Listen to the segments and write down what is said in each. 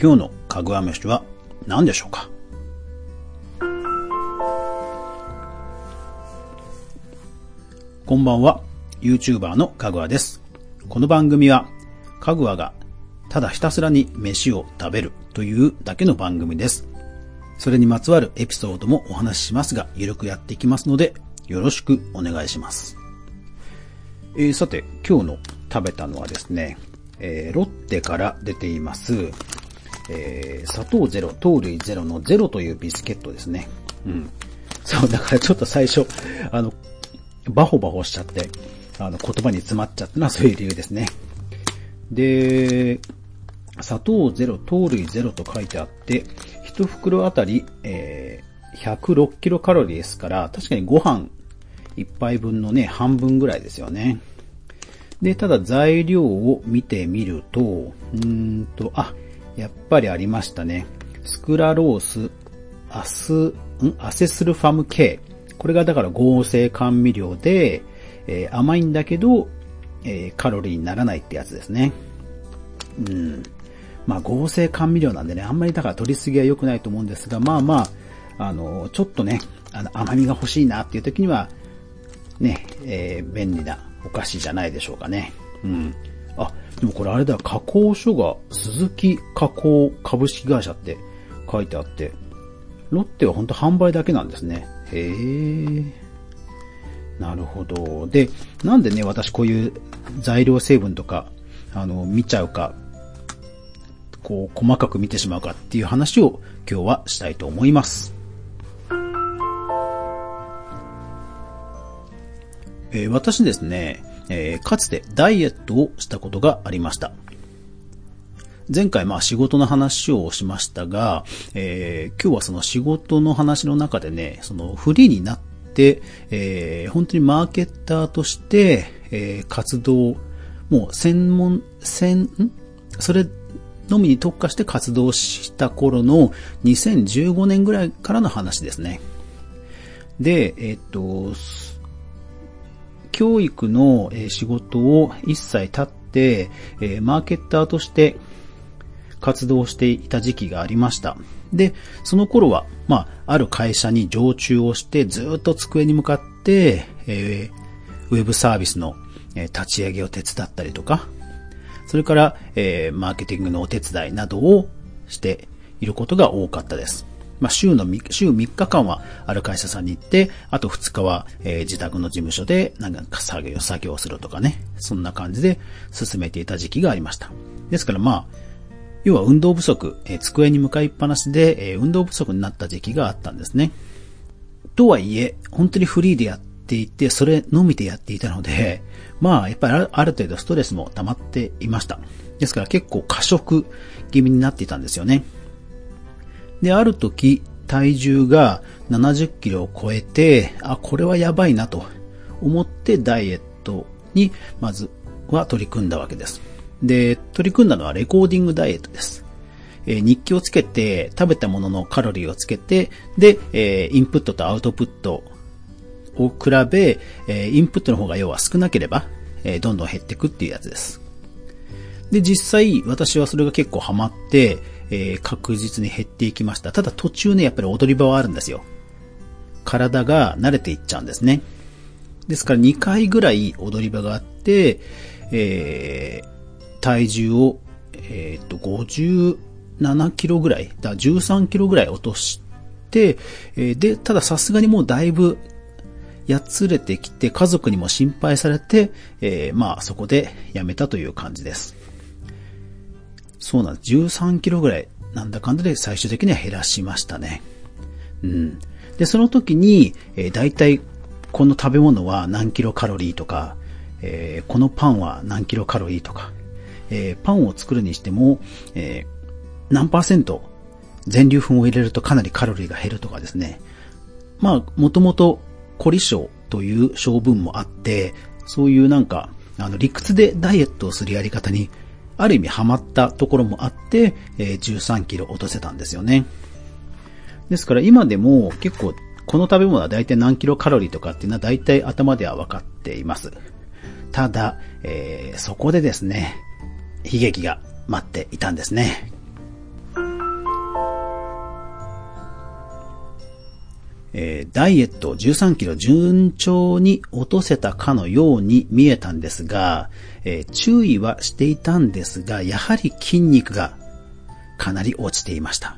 今日のかぐわ飯は何でしょうか？こんばんは、YouTuber のかぐわです。この番組は、かぐわがただひたすらに飯を食べるというだけの番組です。それにまつわるエピソードもお話ししますが、ゆるくやっていきますので、よろしくお願いします。えー、さて、今日の食べたのはですね、えー、ロッテから出ています、えー、砂糖ゼロ、糖類ゼロのゼロというビスケットですね。うん。そう、だからちょっと最初、あの、バホバホしちゃって、あの、言葉に詰まっちゃったのはそういう理由ですね。で、砂糖ゼロ、糖類ゼロと書いてあって、一袋あたり、えー、106キロカロリーですから、確かにご飯一杯分のね、半分ぐらいですよね。で、ただ材料を見てみると、うーんと、あ、やっぱりありましたね。スクラロース、アス、ん？アセスルファム系。これがだから合成甘味料で、えー甘いんだけど、えーカロリーにならないってやつですね。うん。まあ合成甘味料なんでね、あんまりだから取りすぎは良くないと思うんですが、まあまあ、あの、ちょっとね、あの甘みが欲しいなっていう時には、ね、えー便利なお菓子じゃないでしょうかね。うん。あ、でもこれあれだ、加工所が鈴木加工株式会社って書いてあって、ロッテは本当販売だけなんですね。へえ。なるほど。で、なんでね、私こういう材料成分とか、あの、見ちゃうか、こう、細かく見てしまうかっていう話を今日はしたいと思います。えー私ですね、えーかつてダイエットをしたことがありました。前回まあ仕事の話をしましたが、えー今日はその仕事の話の中でね、そのフリーになって、えー本当にマーケッターとして、えー活動、もう専門、専、ん？それのみに特化して活動した頃の2015年ぐらいからの話ですね。で、えっと、教育の仕事を一切立って、マーケッターとして活動していた時期がありました。で、その頃は、まあ、ある会社に常駐をして、ずっと机に向かって、えーウェブサービスの立ち上げを手伝ったりとか、それから、えーマーケティングのお手伝いなどをしていることが多かったです。まあ、週のみ、週3日間はある会社さんに行って、あと2日は、えー自宅の事務所でなんか作業、作業するとかね。そんな感じで進めていた時期がありました。ですからまあ、要は運動不足、えー机に向かいっぱなしで、えー運動不足になった時期があったんですね。とはいえ、本当にフリーでやっていて、それのみでやっていたので、まあ、やっぱりある程度ストレスも溜まっていました。ですから結構過食気味になっていたんですよね。で、ある時、体重が70キロを超えて、あ、これはやばいなと思ってダイエットに、まずは取り組んだわけです。で、取り組んだのはレコーディングダイエットです。えー日記をつけて、食べたもののカロリーをつけて、で、えーインプットとアウトプットを比べ、えーインプットの方が要は少なければ、えどんどん減っていくっていうやつです。で、実際、私はそれが結構ハマって、えー確実に減っていきました。ただ途中ね、やっぱり踊り場はあるんですよ。体が慣れていっちゃうんですね。ですから2回ぐらい踊り場があって、えー体重を、えーっと、57キロぐらい、だ13キロぐらい落として、で、たださすがにもうだいぶやつれてきて、家族にも心配されて、えーまあそこでやめたという感じです。そうなんです。13キロぐらい、なんだかんだで最終的には減らしましたね。うん。で、その時に、えー、大体、この食べ物は何キロカロリーとか、えーこのパンは何キロカロリーとか、えーパンを作るにしても、えー何パーセント全粒粉を入れるとかなりカロリーが減るとかですね。まあ、もともと、凝り性という性分もあって、そういうなんか、あの、理屈でダイエットをするやり方に、ある意味ハマったところもあって、えー13キロ落とせたんですよね。ですから今でも結構、この食べ物は大体何キロカロリーとかっていうのは大体頭では分かっています。ただ、えーそこでですね、悲劇が待っていたんですね。えー、ダイエット13キロ順調に落とせたかのように見えたんですが、えー、注意はしていたんですが、やはり筋肉がかなり落ちていました。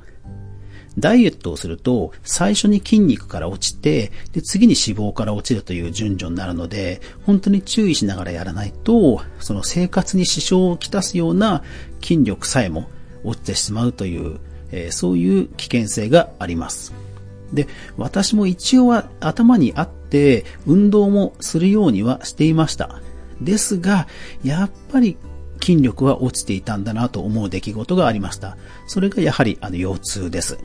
ダイエットをすると、最初に筋肉から落ちて、で、次に脂肪から落ちるという順序になるので、本当に注意しながらやらないと、その生活に支障をきたすような筋力さえも落ちてしまうという、えー、そういう危険性があります。で、私も一応は頭にあって、運動もするようにはしていました。ですが、やっぱり筋力は落ちていたんだなと思う出来事がありました。それがやはりあの腰痛です。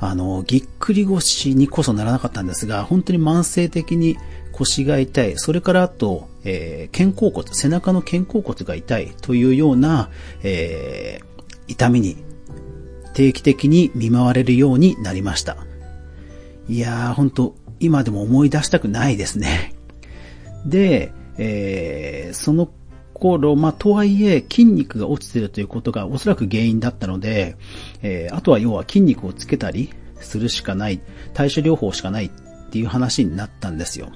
あの、ぎっくり腰にこそならなかったんですが、本当に慢性的に腰が痛い、それからあと、えー、肩甲骨、背中の肩甲骨が痛いというような、えー、痛みに定期的に見舞われるようになりました。いやー、本当今でも思い出したくないですね。で、えー、その頃、まあ、とはいえ、筋肉が落ちてるということがおそらく原因だったので、えー、あとは要は筋肉をつけたりするしかない、対処療法しかないっていう話になったんですよ。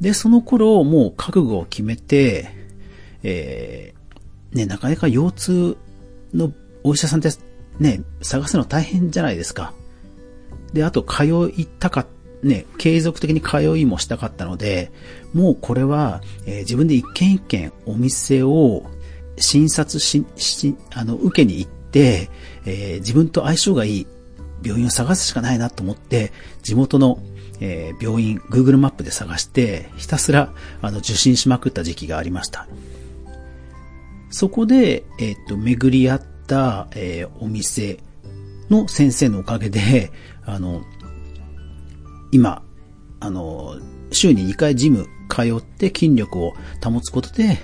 で、その頃、もう覚悟を決めて、えー、ね、なかなか腰痛のお医者さんってね、探すの大変じゃないですか。で、あと通いたかね、継続的に通いもしたかったので、もうこれは、えー、自分で一軒一軒お店を診察し、し、あの、受けに行って、えー、自分と相性がいい病院を探すしかないなと思って、地元の、えー、病院、Google マップで探して、ひたすら、あの、受診しまくった時期がありました。そこで、えっ、と、巡り合ってた、えお店の先生のおかげで、あの、今、あの、週に2回ジム通って筋力を保つことで、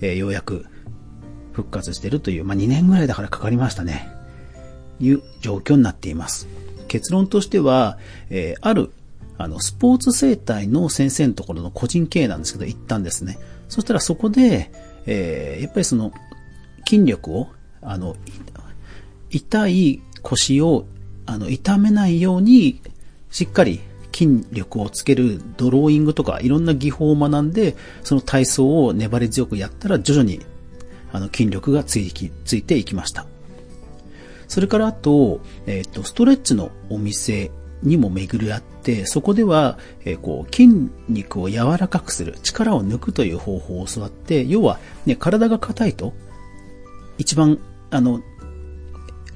えー、ようやく復活してるという、まあ、2年ぐらいだからかかりましたね。いう状況になっています。結論としては、えー、ある、あの、スポーツ生態の先生のところの個人経営なんですけど、行ったんですね。そしたらそこで、えー、やっぱりその、筋力を、あの、痛い腰を、あの、痛めないように、しっかり筋力をつけるドローイングとかいろんな技法を学んで、その体操を粘り強くやったら徐々にあの筋力がついついていきました。それからあと、えっ、ー、と、ストレッチのお店にも巡り合って、そこでは、えー、こう、筋肉を柔らかくする、力を抜くという方法を教わって、要は、ね、体が硬いと、一番、あの、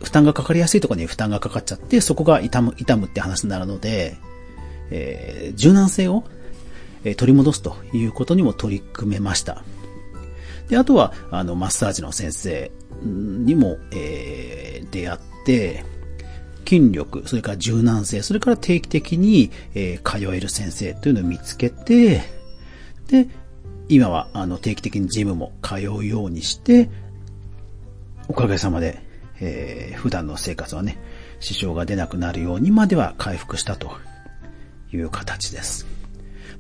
負担がかかりやすいところに負担がかかっちゃって、そこが痛む、痛むって話になるので、えー、柔軟性を、取り戻すということにも取り組めました。で、あとは、あの、マッサージの先生にも、えー、出会って、筋力、それから柔軟性、それから定期的に、えー、通える先生というのを見つけて、で、今は、あの、定期的にジムも通うようにして、おかげさまで、えー、普段の生活はね、支障が出なくなるようにまでは回復したという形です。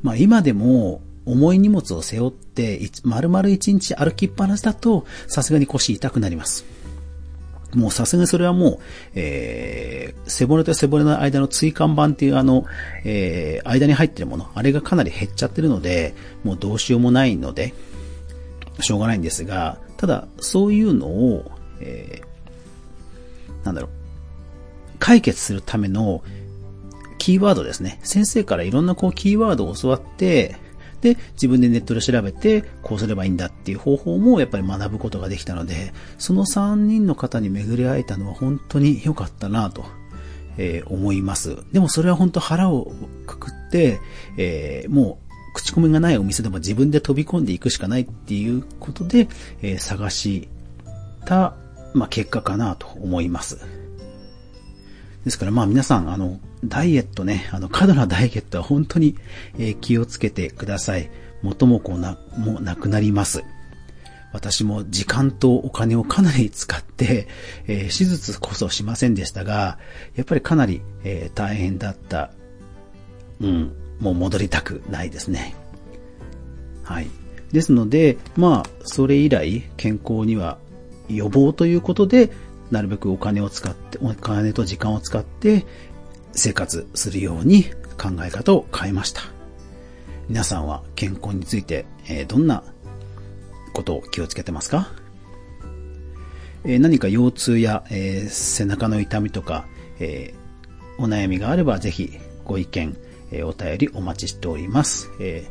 まあ今でも重い荷物を背負って、丸々一日歩きっぱなしだと、さすがに腰痛くなります。もうさすがにそれはもう、えー、背骨と背骨の間の椎間板っていうあの、えー、間に入ってるもの、あれがかなり減っちゃってるので、もうどうしようもないので、しょうがないんですが、ただ、そういうのを、えー、なんだろう、解決するための、キーワードですね。先生からいろんなこうキーワードを教わって、で、自分でネットで調べて、こうすればいいんだっていう方法もやっぱり学ぶことができたので、その3人の方に巡り会えたのは本当に良かったなと、えー、思います。でもそれは本当腹をくくって、えー、もう口コミがないお店でも自分で飛び込んでいくしかないっていうことで、えー、探した、まあ、結果かなと思います。ですからまあ皆さん、あの、ダイエットね、あの、過度なダイエットは本当に、えー、気をつけてください。元も子な、もなくなります。私も時間とお金をかなり使って、えー、手術こそしませんでしたが、やっぱりかなり、えー、大変だった。うん、もう戻りたくないですね。はい。ですので、まあ、それ以来、健康には予防ということで、なるべくお金を使って、お金と時間を使って、生活するように考え方を変えました。皆さんは健康について、えどんなことを気をつけてますか、え何か腰痛や、え背中の痛みとか、えお悩みがあればぜひご意見、えお便りお待ちしております。え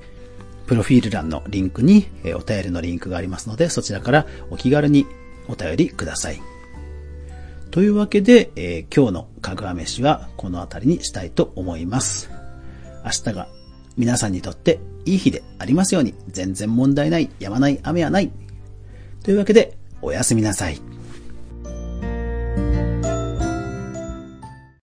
プロフィール欄のリンクに、えお便りのリンクがありますので、そちらからお気軽にお便りください。というわけで、えー、今日のかぐわ飯はこの辺りにしたいと思います。明日が皆さんにとっていい日でありますように、全然問題ない、やまない雨はない。というわけで、おやすみなさい。